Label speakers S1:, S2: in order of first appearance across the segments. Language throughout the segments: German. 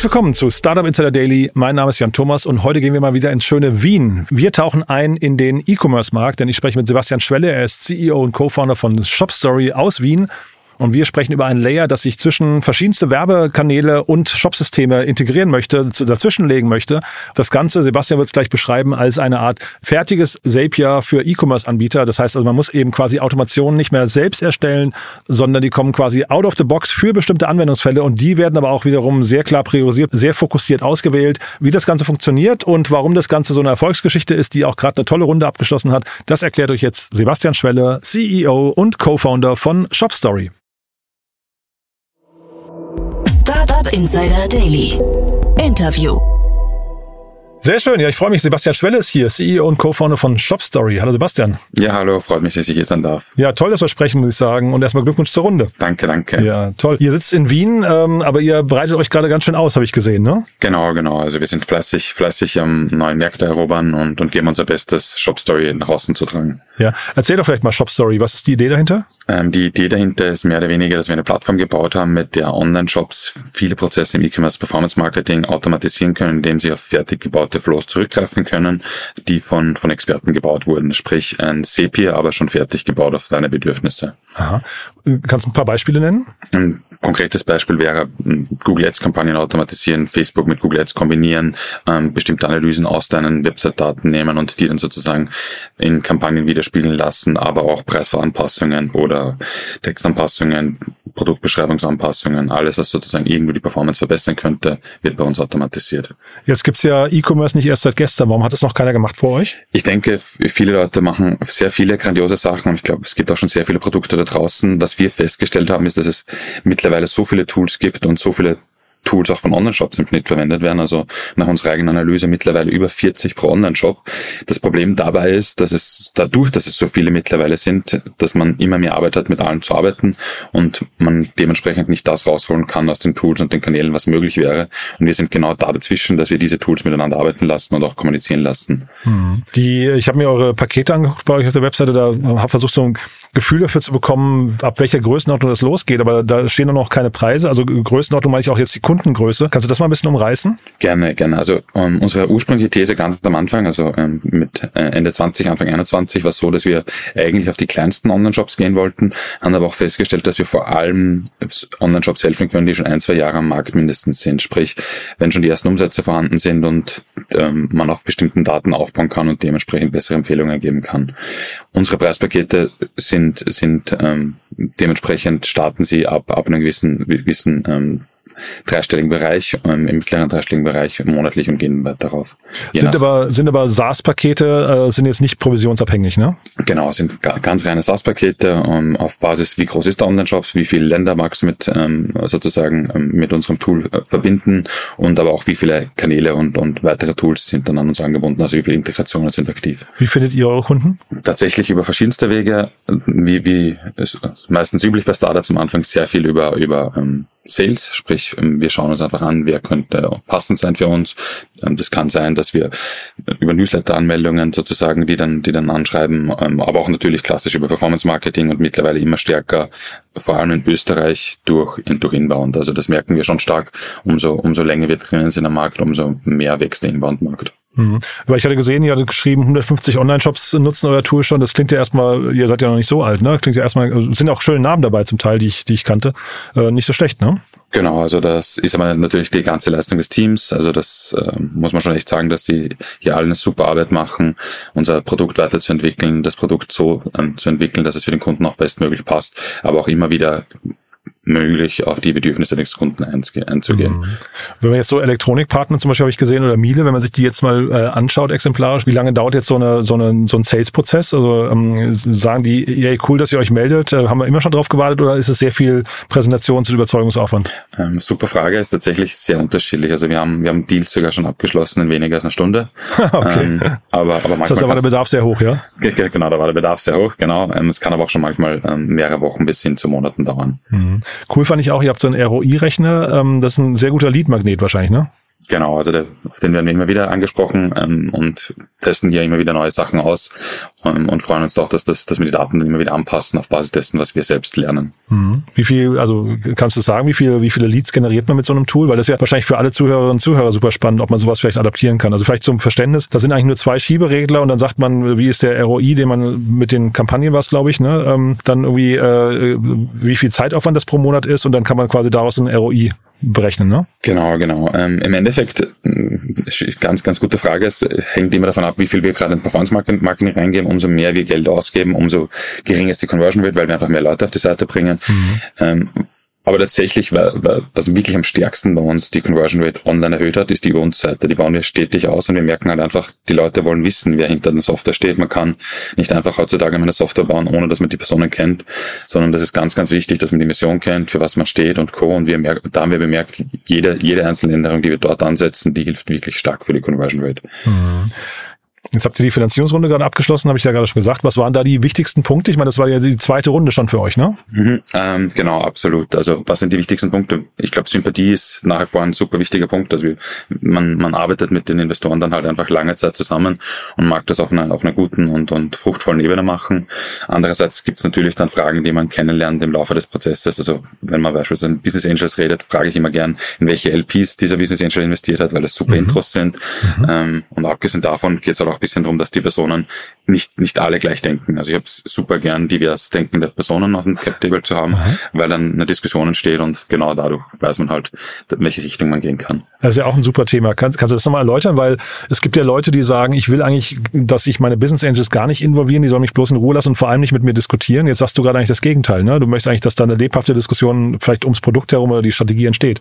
S1: Herzlich willkommen zu Startup Insider Daily. Mein Name ist Jan Thomas und heute gehen wir mal wieder ins schöne Wien. Wir tauchen ein in den E-Commerce-Markt, denn ich spreche mit Sebastian Schwelle. Er ist CEO und Co-Founder von ShopStory aus Wien und wir sprechen über ein Layer, das sich zwischen verschiedenste Werbekanäle und Shopsysteme integrieren möchte, dazwischenlegen möchte. Das Ganze, Sebastian wird es gleich beschreiben, als eine Art fertiges Zapier für E-Commerce-Anbieter. Das heißt also, man muss eben quasi Automationen nicht mehr selbst erstellen, sondern die kommen quasi out of the box für bestimmte Anwendungsfälle und die werden aber auch wiederum sehr klar priorisiert, sehr fokussiert ausgewählt. Wie das Ganze funktioniert und warum das Ganze so eine Erfolgsgeschichte ist, die auch gerade eine tolle Runde abgeschlossen hat, das erklärt euch jetzt Sebastian Schwelle, CEO und Co-Founder von ShopStory.
S2: Insider Daily. Interview.
S1: Sehr schön. Ja, ich freue mich. Sebastian Schwelle ist hier, CEO und Co-Founder von ShopStory. Hallo Sebastian.
S3: Ja, hallo. Freut mich, dass ich hier sein darf.
S1: Ja, toll, dass wir sprechen, muss ich sagen. Und erstmal Glückwunsch zur Runde.
S3: Danke, danke.
S1: Ja, toll. Ihr sitzt in Wien, ähm, aber ihr breitet euch gerade ganz schön aus, habe ich gesehen, ne?
S3: Genau, genau. Also wir sind fleißig, fleißig am neuen Märkte erobern und, und geben unser Bestes, ShopStory nach außen zu tragen.
S1: Ja, erzähl doch vielleicht mal ShopStory. Was ist die Idee dahinter?
S3: Ähm, die Idee dahinter ist mehr oder weniger, dass wir eine Plattform gebaut haben, mit der Online-Shops viele Prozesse im E-Commerce Performance Marketing automatisieren können, indem sie auf fertig gebaute Flows zurückgreifen können, die von, von Experten gebaut wurden. Sprich, ein Zapier, aber schon fertig gebaut auf deine Bedürfnisse.
S1: Aha. Kannst du ein paar Beispiele nennen?
S3: Konkretes Beispiel wäre hm, Google Ads Kampagnen automatisieren, Facebook mit Google Ads kombinieren, ähm, bestimmte Analysen aus deinen Website-Daten nehmen und die dann sozusagen in Kampagnen widerspiegeln lassen, aber auch Preisveranpassungen oder Textanpassungen, Produktbeschreibungsanpassungen, alles, was sozusagen irgendwie die Performance verbessern könnte, wird bei uns automatisiert.
S1: Jetzt gibt's ja E-Commerce nicht erst seit gestern. Warum hat es noch keiner gemacht vor euch?
S3: Ich denke, viele Leute machen sehr viele grandiose Sachen und ich glaube, es gibt auch schon sehr viele Produkte da draußen. Was wir festgestellt haben, ist, dass es mittlerweile so viele Tools gibt und so viele Tools auch von Online-Shops im Schnitt verwendet werden. Also nach unserer eigenen Analyse mittlerweile über 40 pro Online-Shop. Das Problem dabei ist, dass es dadurch, dass es so viele mittlerweile sind, dass man immer mehr Arbeit hat, mit allen zu arbeiten und man dementsprechend nicht das rausholen kann aus den Tools und den Kanälen, was möglich wäre. Und wir sind genau da dazwischen, dass wir diese Tools miteinander arbeiten lassen und auch kommunizieren lassen.
S1: Hm. Die, ich habe mir eure Pakete angeguckt bei euch auf der Webseite, da habe versucht, so ein Gefühl dafür zu bekommen, ab welcher Größenordnung das losgeht, aber da stehen noch keine Preise. Also Größenordnung meine ich auch jetzt die Kundengröße. Kannst du das mal ein bisschen umreißen?
S3: Gerne, gerne. Also ähm, unsere ursprüngliche These ganz am Anfang, also ähm, mit äh, Ende 20, Anfang 21, war so, dass wir eigentlich auf die kleinsten Online-Shops gehen wollten, haben aber auch festgestellt, dass wir vor allem Online-Shops helfen können, die schon ein, zwei Jahre am Markt mindestens sind. Sprich, wenn schon die ersten Umsätze vorhanden sind und ähm, man auf bestimmten Daten aufbauen kann und dementsprechend bessere Empfehlungen geben kann. Unsere Preispakete sind sind ähm, dementsprechend starten sie ab ab einem gewissen gewissen ähm, dreistelligen Bereich, ähm, im mittleren dreistelligen Bereich monatlich und gehen weiter darauf.
S1: Sind aber, sind aber SaaS-Pakete, äh, sind jetzt nicht provisionsabhängig, ne?
S3: Genau, sind ganz reine SaaS-Pakete ähm, auf Basis, wie groß ist der Online-Shop, wie viele Länder magst du mit ähm, sozusagen ähm, mit unserem Tool äh, verbinden und aber auch wie viele Kanäle und, und weitere Tools sind dann an uns angebunden, also wie viele Integrationen sind aktiv.
S1: Wie findet ihr eure Kunden?
S3: Tatsächlich über verschiedenste Wege, wie, wie ist meistens üblich bei Startups am Anfang sehr viel über, über ähm, Sales, sprich ähm, wir schauen uns einfach an, wer könnte passend sein für uns. Ähm, das kann sein, dass wir über Newsletter-Anmeldungen sozusagen, die dann, die dann anschreiben, ähm, aber auch natürlich klassisch über Performance-Marketing und mittlerweile immer stärker, vor allem in Österreich durch, durch Inbound. Also das merken wir schon stark. Umso, umso länger wir drinnen sind am Markt, umso mehr wächst der Inbound-Markt.
S1: Mhm. Aber ich hatte gesehen, ihr hattet geschrieben, 150 Online-Shops nutzen euer Tool schon. Das klingt ja erstmal, ihr seid ja noch nicht so alt, ne? Klingt ja erstmal, also, sind auch schöne Namen dabei zum Teil, die ich, die ich kannte. Äh, nicht so schlecht, ne?
S3: Genau, also das ist aber natürlich die ganze Leistung des Teams. Also das äh, muss man schon echt sagen, dass die hier alle eine super Arbeit machen, unser Produkt weiterzuentwickeln, das Produkt so ähm, zu entwickeln, dass es für den Kunden auch bestmöglich passt, aber auch immer wieder möglich, auf die Bedürfnisse des Kunden einzugehen. Mhm.
S1: Wenn man jetzt so Elektronikpartner zum Beispiel habe ich gesehen oder Miele, wenn man sich die jetzt mal äh, anschaut exemplarisch, wie lange dauert jetzt so eine so eine so ein Sales-Prozess? Also ähm, sagen die, ja cool, dass ihr euch meldet, äh, haben wir immer schon drauf gewartet oder ist es sehr viel Präsentation zu Überzeugungsaufwand?
S3: Ähm, super Frage, ist tatsächlich sehr unterschiedlich. Also wir haben wir haben Deals sogar schon abgeschlossen in weniger als einer Stunde.
S1: okay. Ähm, aber aber manchmal das heißt, da war der Bedarf sehr hoch, ja?
S3: Genau, da war der Bedarf sehr hoch, genau. Ähm, es kann aber auch schon manchmal ähm, mehrere Wochen bis hin zu Monaten dauern.
S1: Mhm. Cool fand ich auch, ihr habt so einen ROI-Rechner, ähm, das ist ein sehr guter Lead-Magnet wahrscheinlich, ne?
S3: Genau, also der, auf den werden wir immer wieder angesprochen ähm, und testen hier immer wieder neue Sachen aus. Ähm, und freuen uns auch, dass, das, dass wir die Daten immer wieder anpassen auf Basis dessen, was wir selbst lernen.
S1: Mhm. Wie viel, also kannst du sagen, wie viel, wie viele Leads generiert man mit so einem Tool? Weil das ist ja wahrscheinlich für alle Zuhörerinnen und Zuhörer super spannend, ob man sowas vielleicht adaptieren kann. Also vielleicht zum Verständnis, da sind eigentlich nur zwei Schieberegler und dann sagt man, wie ist der ROI, den man mit den Kampagnen was, glaube ich, ne? Ähm, dann irgendwie, äh, wie viel Zeitaufwand das pro Monat ist und dann kann man quasi daraus ein ROI berechnen, ne?
S3: Genau, genau. Ähm, Im Endeffekt, ganz, ganz gute Frage. Es hängt immer davon ab, wie viel wir gerade in Performance Marketing reingeben. Umso mehr wir Geld ausgeben, umso geringer ist die Conversion Rate, weil wir einfach mehr Leute auf die Seite bringen. Mhm. Ähm, aber tatsächlich, was wirklich am stärksten bei uns die Conversion Rate online erhöht hat, ist die über uns Seite. Die bauen wir stetig aus und wir merken halt einfach, die Leute wollen wissen, wer hinter der Software steht. Man kann nicht einfach heutzutage eine Software bauen, ohne dass man die Personen kennt, sondern das ist ganz, ganz wichtig, dass man die Mission kennt, für was man steht und Co. Und wir merken, da haben wir bemerkt, jede, jede einzelne Änderung, die wir dort ansetzen, die hilft wirklich stark für die Conversion Rate. Mhm.
S1: Jetzt habt ihr die Finanzierungsrunde gerade abgeschlossen, habe ich ja gerade schon gesagt. Was waren da die wichtigsten Punkte? Ich meine, das war ja die zweite Runde schon für euch, ne?
S3: Mhm, ähm, genau, absolut. Also was sind die wichtigsten Punkte? Ich glaube, Sympathie ist nach wie vor ein super wichtiger Punkt. Also man, man arbeitet mit den Investoren dann halt einfach lange Zeit zusammen und mag das auf einer, auf einer guten und, und fruchtvollen Ebene machen. Andererseits gibt es natürlich dann Fragen, die man kennenlernt im Laufe des Prozesses. Also wenn man beispielsweise in Business Angels redet, frage ich immer gern, in welche LPs dieser Business Angel investiert hat, weil das super mhm. Intros sind. Mhm. Ähm, und abgesehen davon geht es halt auch bisschen darum, dass die Personen nicht, nicht alle gleich denken. Also ich habe es super gern, divers denkende Personen auf dem Cap-Table zu haben, mhm. weil dann eine Diskussion entsteht und genau dadurch weiß man halt, in welche Richtung man gehen kann.
S1: Das ist ja auch ein super Thema. Kann, kannst du das nochmal erläutern? Weil es gibt ja Leute, die sagen, ich will eigentlich, dass sich meine Business Angels gar nicht involvieren, die sollen mich bloß in Ruhe lassen und vor allem nicht mit mir diskutieren. Jetzt sagst du gerade eigentlich das Gegenteil. Ne? Du möchtest eigentlich, dass da eine lebhafte Diskussion vielleicht ums Produkt herum oder die Strategie entsteht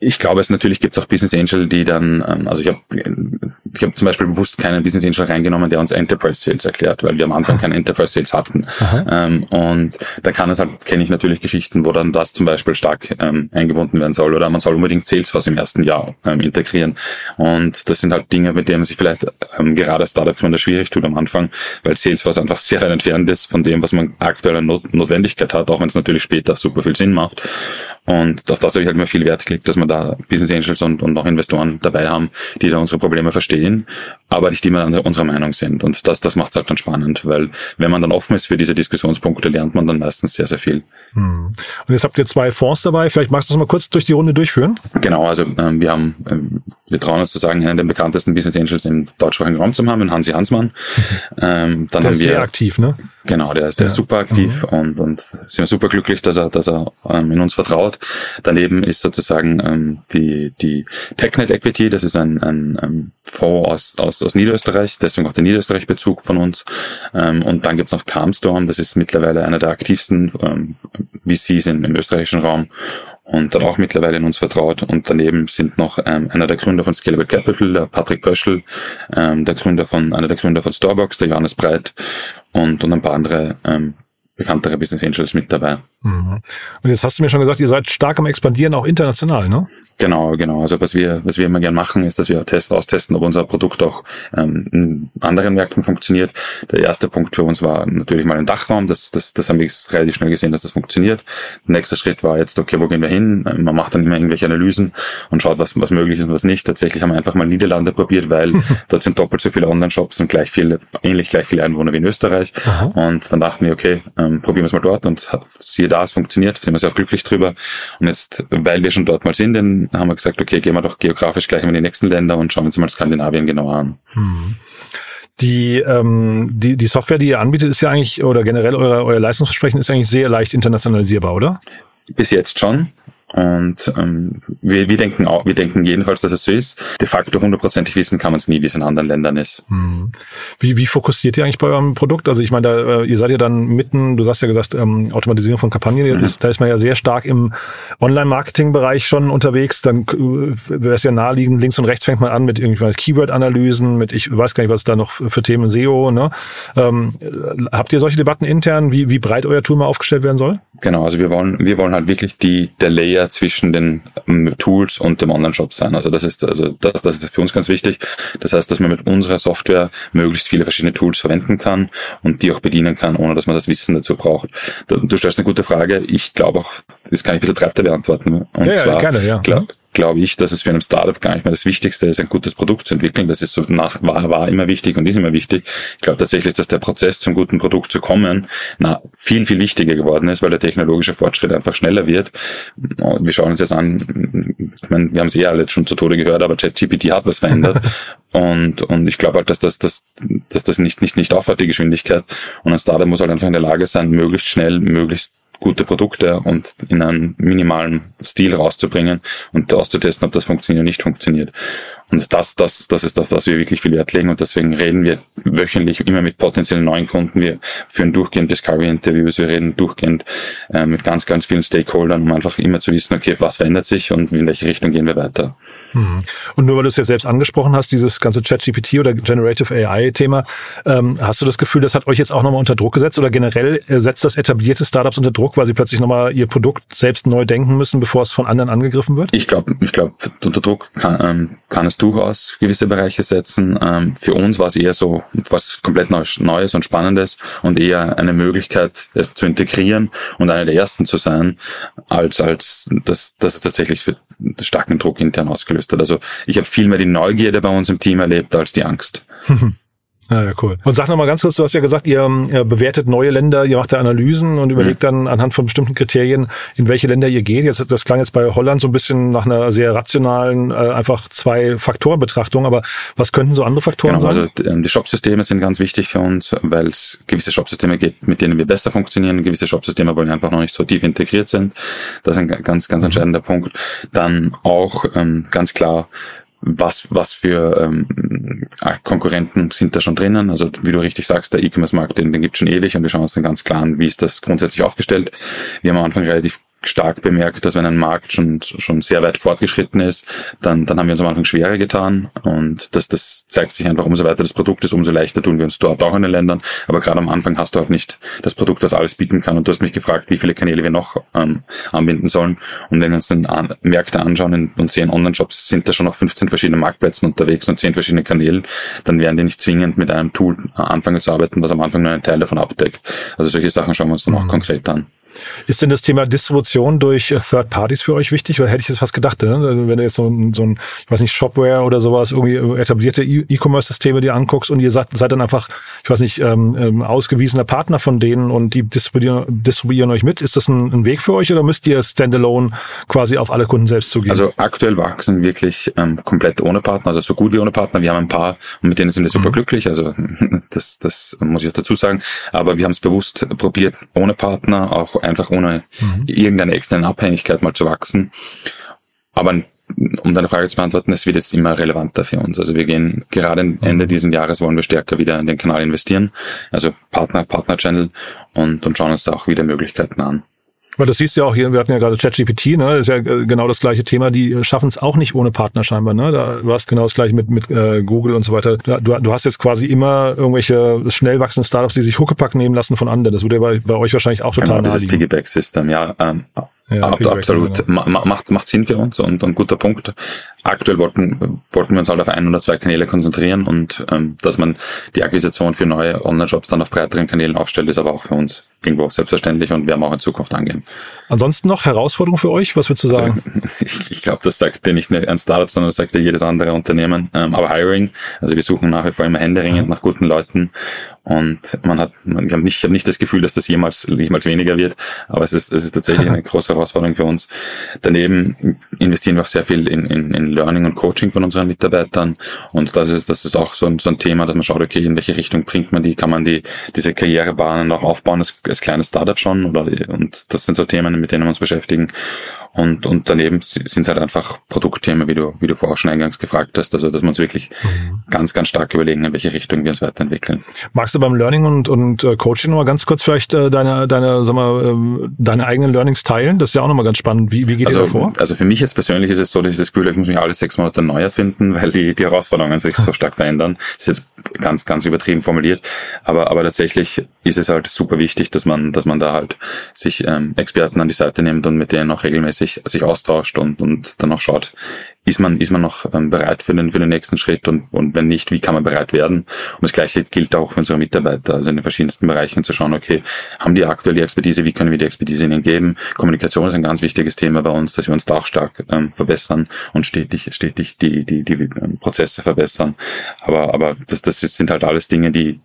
S3: ich glaube, es natürlich gibt es auch Business Angel, die dann, ähm, also ich habe ich hab zum Beispiel bewusst keinen Business Angel reingenommen, der uns Enterprise Sales erklärt, weil wir am Anfang keinen Enterprise Sales hatten. Ähm, und da kann es halt, kenne ich natürlich Geschichten, wo dann das zum Beispiel stark ähm, eingebunden werden soll oder man soll unbedingt Salesforce im ersten Jahr ähm, integrieren. Und das sind halt Dinge, mit denen man sich vielleicht ähm, gerade Startup-Gründer schwierig tut am Anfang, weil Salesforce einfach sehr weit entfernt ist von dem, was man aktuell an Not Notwendigkeit hat, auch wenn es natürlich später super viel Sinn macht. Und auf das habe ich halt immer viel Wert gelegt, dass wir da Business Angels und, und auch Investoren dabei haben, die da unsere Probleme verstehen, aber nicht immer unserer Meinung sind. Und das, das macht es halt dann spannend, weil wenn man dann offen ist für diese Diskussionspunkte, lernt man dann meistens sehr, sehr viel.
S1: Hm. Und jetzt habt ihr zwei Fonds dabei. Vielleicht magst du das mal kurz durch die Runde durchführen?
S3: Genau, also ähm, wir haben, ähm, wir trauen uns zu sagen, einen der bekanntesten Business Angels im deutschsprachigen Raum zu haben, den Hansi Hansmann.
S1: Ähm, dann der haben ist wir, sehr aktiv, ne?
S3: Genau, der ist, der ja. ist super aktiv mhm. und, und sind wir super glücklich, dass er, dass er ähm, in uns vertraut. Daneben ist sozusagen ähm, die, die TechNet Equity, das ist ein, ein, ein Fonds aus, aus, aus Niederösterreich, deswegen auch der Niederösterreich-Bezug von uns. Ähm, und dann gibt's noch Calmstorm, das ist mittlerweile einer der aktivsten ähm, VCs im, im österreichischen Raum und dann auch mittlerweile in uns vertraut. Und daneben sind noch ähm, einer der Gründer von Scalable Capital, der Patrick Pöschel, ähm, der Gründer von, einer der Gründer von Starbucks, der Johannes Breit und, und ein paar andere ähm, bekanntere Business Angels mit dabei.
S1: Mhm. Und jetzt hast du mir schon gesagt, ihr seid stark am expandieren, auch international, ne?
S3: Genau, genau. Also was wir, was wir immer gern machen, ist, dass wir testen, austesten, ob unser Produkt auch ähm, in anderen Märkten funktioniert. Der erste Punkt für uns war natürlich mal ein Dachraum. Das, das, das haben wir relativ schnell gesehen, dass das funktioniert. Der nächste Schritt war jetzt, okay, wo gehen wir hin? Ähm, man macht dann immer irgendwelche Analysen und schaut, was, was möglich ist und was nicht. Tatsächlich haben wir einfach mal Niederlande probiert, weil dort sind doppelt so viele Online-Shops und gleich viele, ähnlich gleich viele Einwohner wie in Österreich. Aha. Und dann dachten wir, okay, ähm, probieren wir es mal dort und siehe da, es funktioniert. Sind wir sehr glücklich drüber. Und jetzt, weil wir schon dort mal sind, dann haben wir gesagt, okay, gehen wir doch geografisch gleich mal in die nächsten Länder und schauen uns mal Skandinavien genauer an. Hm.
S1: Die, ähm, die, die Software, die ihr anbietet, ist ja eigentlich, oder generell euer, euer Leistungsversprechen ist eigentlich sehr leicht internationalisierbar, oder?
S3: Bis jetzt schon. Und ähm, wir, wir denken auch, wir denken jedenfalls, dass es so ist. De facto hundertprozentig wissen kann man es nie, wie es in anderen Ländern ist. Hm.
S1: Wie, wie fokussiert ihr eigentlich bei eurem Produkt? Also ich meine, da, äh, ihr seid ja dann mitten, du hast ja gesagt, ähm, Automatisierung von Kampagnen, mhm. da ist man ja sehr stark im Online-Marketing-Bereich schon unterwegs. Dann äh, wäre es ja naheliegend, links und rechts fängt man an mit irgendwelchen Keyword-Analysen, mit ich weiß gar nicht, was da noch für Themen SEO. Ne? Ähm, habt ihr solche Debatten intern, wie, wie breit euer Tool mal aufgestellt werden soll?
S3: Genau, also wir wollen, wir wollen halt wirklich die, der Layer zwischen den ähm, Tools und dem Online-Shop sein. Also das ist, also das, das ist für uns ganz wichtig. Das heißt, dass man mit unserer Software möglichst viele verschiedene Tools verwenden kann und die auch bedienen kann, ohne dass man das Wissen dazu braucht. Du, stellst eine gute Frage. Ich glaube auch, das kann ich ein bisschen breiter beantworten.
S1: Und ja, zwar, gerne, ja.
S3: Glaub, glaube ich, dass es für ein Startup gar nicht mehr das Wichtigste ist, ein gutes Produkt zu entwickeln. Das ist so nach, war, war immer wichtig und ist immer wichtig. Ich glaube tatsächlich, dass der Prozess zum guten Produkt zu kommen, na, viel, viel wichtiger geworden ist, weil der technologische Fortschritt einfach schneller wird. Wir schauen uns jetzt an, ich meine, wir haben es eh alle schon zu Tode gehört, aber ChatGPT hat was verändert. Und, und ich glaube halt, dass das, dass, dass das nicht, nicht, nicht aufhört, die Geschwindigkeit. Und ein Startup muss halt einfach in der Lage sein, möglichst schnell, möglichst gute Produkte und in einem minimalen Stil rauszubringen und auszutesten, ob das funktioniert oder nicht funktioniert. Und das, das, das ist auf was wir wirklich viel Wert legen und deswegen reden wir wöchentlich immer mit potenziellen neuen Kunden. Wir führen durchgehend Discovery-Interviews, wir reden durchgehend äh, mit ganz, ganz vielen Stakeholdern, um einfach immer zu wissen, okay, was verändert sich und in welche Richtung gehen wir weiter.
S1: Mhm. Und nur weil du es ja selbst angesprochen hast, dieses ganze ChatGPT oder Generative AI-Thema, ähm, hast du das Gefühl, das hat euch jetzt auch nochmal unter Druck gesetzt oder generell äh, setzt das etablierte Startups unter Druck, weil sie plötzlich nochmal ihr Produkt selbst neu denken müssen, bevor es von anderen angegriffen wird?
S3: Ich glaube, ich glaube, unter Druck kann, ähm, kann es es durchaus gewisse Bereiche setzen. Ähm, für uns war es eher so was komplett Neues und Spannendes und eher eine Möglichkeit, es zu integrieren und einer der ersten zu sein, als als dass, dass es tatsächlich für starken Druck intern ausgelöst hat. Also ich habe viel mehr die Neugierde bei uns im Team erlebt als die Angst.
S1: Ja, ja, cool. Und sag noch mal ganz kurz, du hast ja gesagt, ihr, ihr bewertet neue Länder, ihr macht da Analysen und überlegt mhm. dann anhand von bestimmten Kriterien, in welche Länder ihr geht. Jetzt, das klang jetzt bei Holland so ein bisschen nach einer sehr rationalen, äh, einfach zwei Faktoren Betrachtung, aber was könnten so andere Faktoren genau, sein?
S3: Also ähm, die Shopsysteme sind ganz wichtig für uns, weil es gewisse Shopsysteme gibt, mit denen wir besser funktionieren, gewisse Shopsysteme, wo wir einfach noch nicht so tief integriert sind. Das ist ein ganz, ganz mhm. entscheidender mhm. Punkt. Dann auch ähm, ganz klar, was, was für ähm, Konkurrenten sind da schon drinnen. Also wie du richtig sagst, der E-Commerce-Markt, den, den gibt schon ewig und wir schauen uns dann ganz klar an, wie ist das grundsätzlich aufgestellt. Wir haben am Anfang relativ stark bemerkt, dass wenn ein Markt schon, schon sehr weit fortgeschritten ist, dann, dann haben wir uns am Anfang schwerer getan und das, das zeigt sich einfach, umso weiter das Produkt ist, umso leichter tun wir uns dort auch in den Ländern. Aber gerade am Anfang hast du halt nicht das Produkt, das alles bieten kann und du hast mich gefragt, wie viele Kanäle wir noch ähm, anbinden sollen. Und wenn wir uns dann an, Märkte anschauen und sehen, Online-Shops sind da schon auf 15 verschiedenen Marktplätzen unterwegs und 10 verschiedene Kanälen, dann werden die nicht zwingend mit einem Tool anfangen zu arbeiten, was am Anfang nur einen Teil davon abdeckt. Also solche Sachen schauen wir uns dann auch mhm. konkret an.
S1: Ist denn das Thema Distribution durch äh, Third Parties für euch wichtig? Weil hätte ich jetzt fast gedacht, ne? Also wenn du jetzt so ein, so ein, ich weiß nicht, Shopware oder sowas, irgendwie etablierte e- E-Commerce-Systeme dir anguckst und ihr seid, seid dann einfach, ich weiß nicht, ähm, ähm, ausgewiesener Partner von denen und die distribuieren, distribuieren euch mit. Ist das ein, ein Weg für euch oder müsst ihr standalone quasi auf alle Kunden selbst zugehen?
S3: Also aktuell wachsen wirklich ähm, komplett ohne Partner, also so gut wie ohne Partner. Wir haben ein paar und mit denen sind wir super mhm. glücklich. Also das, das muss ich auch dazu sagen. Aber wir haben es bewusst probiert, ohne Partner, auch einfach ohne mhm. irgendeine externe Abhängigkeit mal zu wachsen. Aber um deine Frage zu beantworten, es wird jetzt immer relevanter für uns. Also wir gehen gerade Ende mhm. dieses Jahres wollen wir stärker wieder in den Kanal investieren, also Partner, Partner-Channel und, und schauen uns da auch wieder Möglichkeiten an.
S1: Weil das siehst du ja auch hier, wir hatten ja gerade ChatGPT, ne? Das ist ja äh, genau das gleiche Thema, die schaffen es auch nicht ohne Partner scheinbar, ne? Da, du hast genau das gleiche mit, mit äh, Google und so weiter. Du, du hast jetzt quasi immer irgendwelche schnell wachsenden Startups, die sich Huckepack nehmen lassen von anderen. Das würde ja bei, bei euch wahrscheinlich auch total
S3: genau, dieses Piggyback-System, ja. Ähm, ja, Ab, absolut. Ja. Macht, macht Sinn für uns und ein guter Punkt. Aktuell wollten, wollten wir uns halt auf ein oder zwei Kanäle konzentrieren und ähm, dass man die Akquisition für neue Online-Shops dann auf breiteren Kanälen aufstellt, ist aber auch für uns irgendwo selbstverständlich und werden wir auch in Zukunft angehen.
S1: Ansonsten noch Herausforderungen für euch? Was würdest du sagen?
S3: Also, ich, glaube, das sagt ja nicht nur ein Startup, sondern das sagt ja jedes andere Unternehmen. Ähm, aber Hiring, also wir suchen nach wie vor immer händeringend nach guten Leuten und man hat, man, ich habe nicht, ich hab nicht das Gefühl, dass das jemals, jemals weniger wird, aber es ist, es ist tatsächlich eine große Herausforderung für uns. Daneben investieren wir auch sehr viel in, in, in Learning und Coaching von unseren Mitarbeitern und das ist, das ist auch so ein, so ein Thema, dass man schaut, okay, in welche Richtung bringt man die, kann man die, diese Karrierebahnen auch aufbauen als, als kleines Startup schon oder, und das sind so Themen, mit denen wir uns beschäftigen und, und daneben sind es halt einfach Produktthemen, wie du, wie du vorher schon eingangs gefragt hast. Also, dass wir uns wirklich mhm. ganz, ganz stark überlegen, in welche Richtung wir uns weiterentwickeln.
S1: Magst du beim Learning und, und äh, Coaching noch mal ganz kurz vielleicht äh, deine, deine, sag mal, äh, deine eigenen Learnings teilen? Das ist ja auch nochmal ganz spannend. Wie, wie geht
S3: also,
S1: ihr da vor?
S3: Also für mich jetzt persönlich ist es so, dass ich das Gefühl habe, ich muss mich alle sechs Monate neu erfinden, weil die, die Herausforderungen sich so stark verändern. Das ist jetzt ganz, ganz übertrieben formuliert. Aber, aber tatsächlich ist es halt super wichtig, dass man, dass man da halt sich ähm, Experten an die Seite nimmt und mit denen auch regelmäßig sich austauscht und, und dann auch schaut, ist man, ist man noch ähm, bereit für den, für den nächsten Schritt und, und wenn nicht, wie kann man bereit werden? Und das Gleiche gilt auch für unsere Mitarbeiter, also in den verschiedensten Bereichen zu schauen, okay, haben die aktuell die Expertise, wie können wir die Expertise ihnen geben? Kommunikation ist ein ganz wichtiges Thema bei uns, dass wir uns da auch stark ähm, verbessern und stetig, stetig die, die, die, die ähm, Prozesse verbessern. Aber, aber das, das sind halt alles Dinge, die,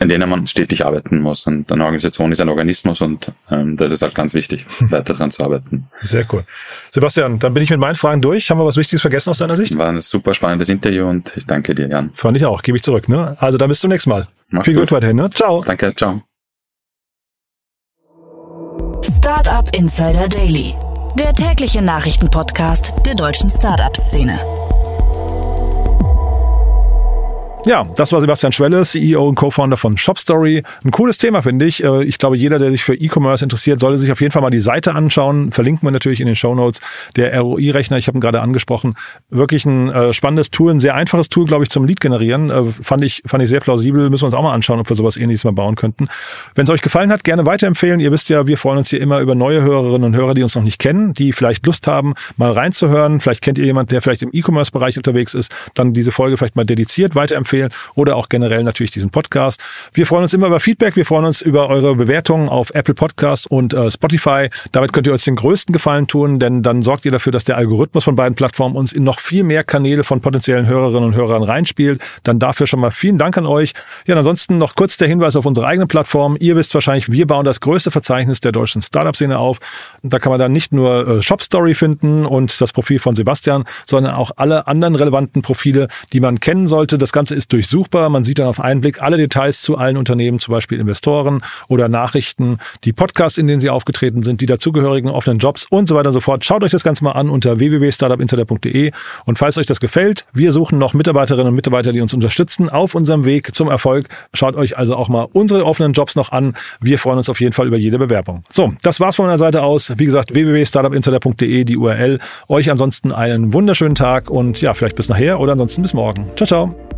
S3: an denen man stetig arbeiten muss. Und eine Organisation ist ein Organismus und ähm, das ist halt ganz wichtig, weiter daran zu arbeiten.
S1: Sehr cool. Sebastian, dann bin ich mit meinen Fragen durch. Haben wir was Wichtiges vergessen aus deiner Sicht?
S3: War ein super spannendes Interview und ich danke dir, Jan.
S1: Fand ich auch. Gebe ich zurück. Ne? Also dann bis zum nächsten Mal. Mach's Viel gut. Glück weiterhin. Ne? Ciao.
S3: Danke, ciao.
S2: Startup Insider Daily, der tägliche Nachrichtenpodcast der deutschen Startup-Szene.
S1: Ja, das war Sebastian Schwelle, CEO und Co-Founder von ShopStory. Ein cooles Thema, finde ich. Äh, ich glaube, jeder, der sich für E-Commerce interessiert, sollte sich auf jeden Fall mal die Seite anschauen. Verlinken wir natürlich in den Show Notes. Der ROI-Rechner, ich habe ihn gerade angesprochen, wirklich ein äh, spannendes Tool, ein sehr einfaches Tool, glaube ich, zum Lead generieren. Äh, fand ich, fand ich sehr plausibel. Müssen wir uns auch mal anschauen, ob wir sowas ähnliches mal bauen könnten. Wenn es euch gefallen hat, gerne weiterempfehlen. Ihr wisst ja, wir freuen uns hier immer über neue Hörerinnen und Hörer, die uns noch nicht kennen, die vielleicht Lust haben, mal reinzuhören. Vielleicht kennt ihr jemanden, der vielleicht im E-Commerce-Bereich unterwegs ist, dann diese Folge vielleicht mal dediziert weiterempfehlen empfehlen oder auch generell natürlich diesen Podcast. Wir freuen uns immer über Feedback. Wir freuen uns über eure Bewertungen auf Apple Podcasts und äh, Spotify. Damit könnt ihr uns den größten Gefallen tun, denn dann sorgt ihr dafür, dass der Algorithmus von beiden Plattformen uns in noch viel mehr Kanäle von potenziellen Hörerinnen und Hörern reinspielt. Dann dafür schon mal vielen Dank an euch. Ja, ansonsten noch kurz der Hinweis auf unsere eigene Plattform. Ihr wisst wahrscheinlich, wir bauen das größte Verzeichnis der deutschen Startup-Szene auf. Da kann man dann nicht nur äh, Shop Story finden und das Profil von Sebastian, sondern auch alle anderen relevanten Profile, die man kennen sollte. Das Ganze ist durchsucht durchsuchbar. Man sieht dann auf einen Blick alle Details zu allen Unternehmen, zum Beispiel Investoren oder Nachrichten, die Podcasts, in denen sie aufgetreten sind, die dazugehörigen offenen Jobs und so weiter und so fort. Schaut euch das Ganze mal an unter www.startupinsider.de und falls euch das gefällt, wir suchen noch Mitarbeiterinnen und Mitarbeiter, die uns unterstützen auf unserem Weg zum Erfolg. Schaut euch also auch mal unsere offenen Jobs noch an. Wir freuen uns auf jeden Fall über jede Bewerbung. So, das war's von meiner Seite aus. Wie gesagt, www.startupinsider.de, die URL. Euch ansonsten einen wunderschönen Tag und ja, vielleicht bis nachher oder ansonsten bis morgen. Ciao, ciao.